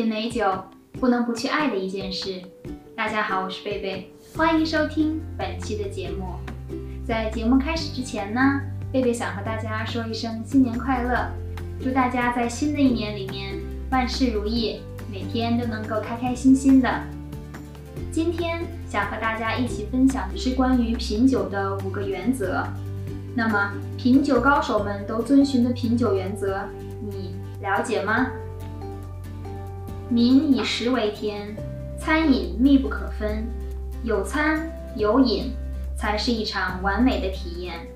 品美酒，不能不去爱的一件事。大家好，我是贝贝，欢迎收听本期的节目。在节目开始之前呢，贝贝想和大家说一声新年快乐，祝大家在新的一年里面万事如意，每天都能够开开心心的。今天想和大家一起分享的是关于品酒的五个原则。那么，品酒高手们都遵循的品酒原则，你了解吗？民以食为天，餐饮密不可分，有餐有饮才是一场完美的体验。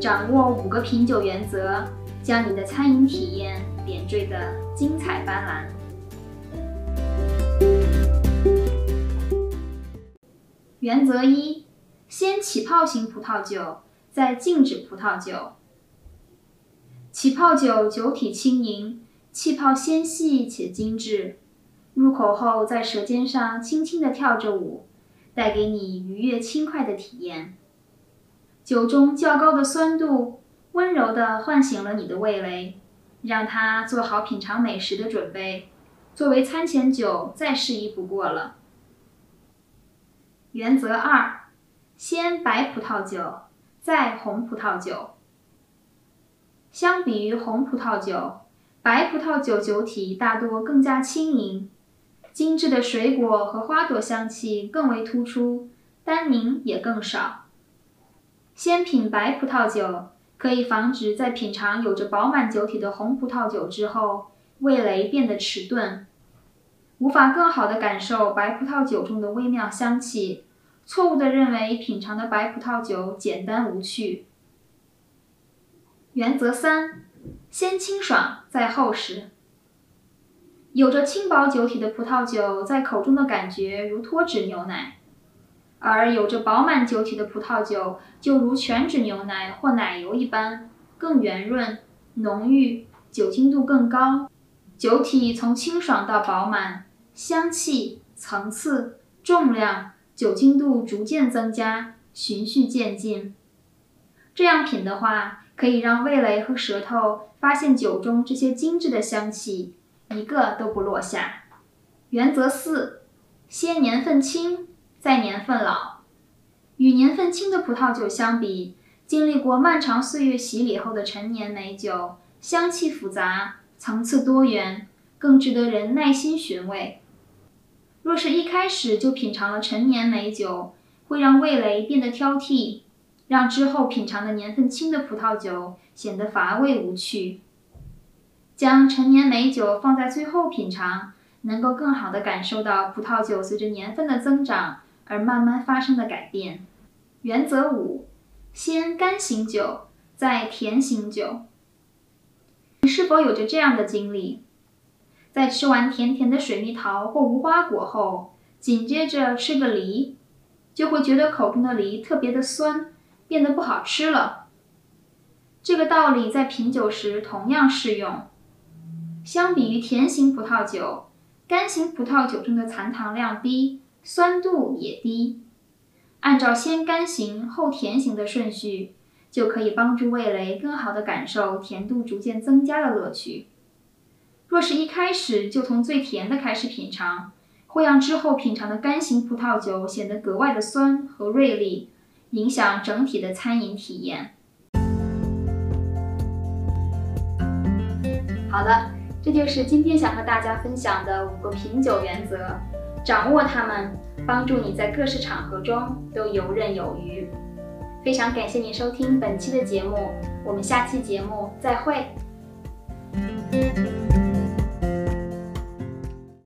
掌握五个品酒原则，将你的餐饮体验点缀得精彩斑斓。原则一：先起泡型葡萄酒，再静止葡萄酒。起泡酒酒体轻盈。气泡纤细且精致，入口后在舌尖上轻轻地跳着舞，带给你愉悦轻快的体验。酒中较高的酸度，温柔地唤醒了你的味蕾，让它做好品尝美食的准备。作为餐前酒，再适宜不过了。原则二：先白葡萄酒，再红葡萄酒。相比于红葡萄酒。白葡萄酒酒体大多更加轻盈，精致的水果和花朵香气更为突出，单宁也更少。先品白葡萄酒，可以防止在品尝有着饱满酒体的红葡萄酒之后，味蕾变得迟钝，无法更好的感受白葡萄酒中的微妙香气，错误的认为品尝的白葡萄酒简单无趣。原则三。先清爽再厚实。有着轻薄酒体的葡萄酒在口中的感觉如脱脂牛奶，而有着饱满酒体的葡萄酒就如全脂牛奶或奶油一般，更圆润、浓郁，酒精度更高。酒体从清爽到饱满，香气、层次、重量、酒精度逐渐增加，循序渐进。这样品的话。可以让味蕾和舌头发现酒中这些精致的香气，一个都不落下。原则四：先年份轻，再年份老。与年份轻的葡萄酒相比，经历过漫长岁月洗礼后的陈年美酒，香气复杂，层次多元，更值得人耐心寻味。若是一开始就品尝了陈年美酒，会让味蕾变得挑剔。让之后品尝的年份轻的葡萄酒显得乏味无趣。将陈年美酒放在最后品尝，能够更好地感受到葡萄酒随着年份的增长而慢慢发生的改变。原则五：先干型酒，再甜型酒。你是否有着这样的经历？在吃完甜甜的水蜜桃或无花果后，紧接着吃个梨，就会觉得口中的梨特别的酸。变得不好吃了。这个道理在品酒时同样适用。相比于甜型葡萄酒，干型葡萄酒中的残糖量低，酸度也低。按照先干型后甜型的顺序，就可以帮助味蕾更好地感受甜度逐渐增加的乐趣。若是一开始就从最甜的开始品尝，会让之后品尝的干型葡萄酒显得格外的酸和锐利。影响整体的餐饮体验。好的，这就是今天想和大家分享的五个品酒原则，掌握它们，帮助你在各式场合中都游刃有余。非常感谢您收听本期的节目，我们下期节目再会。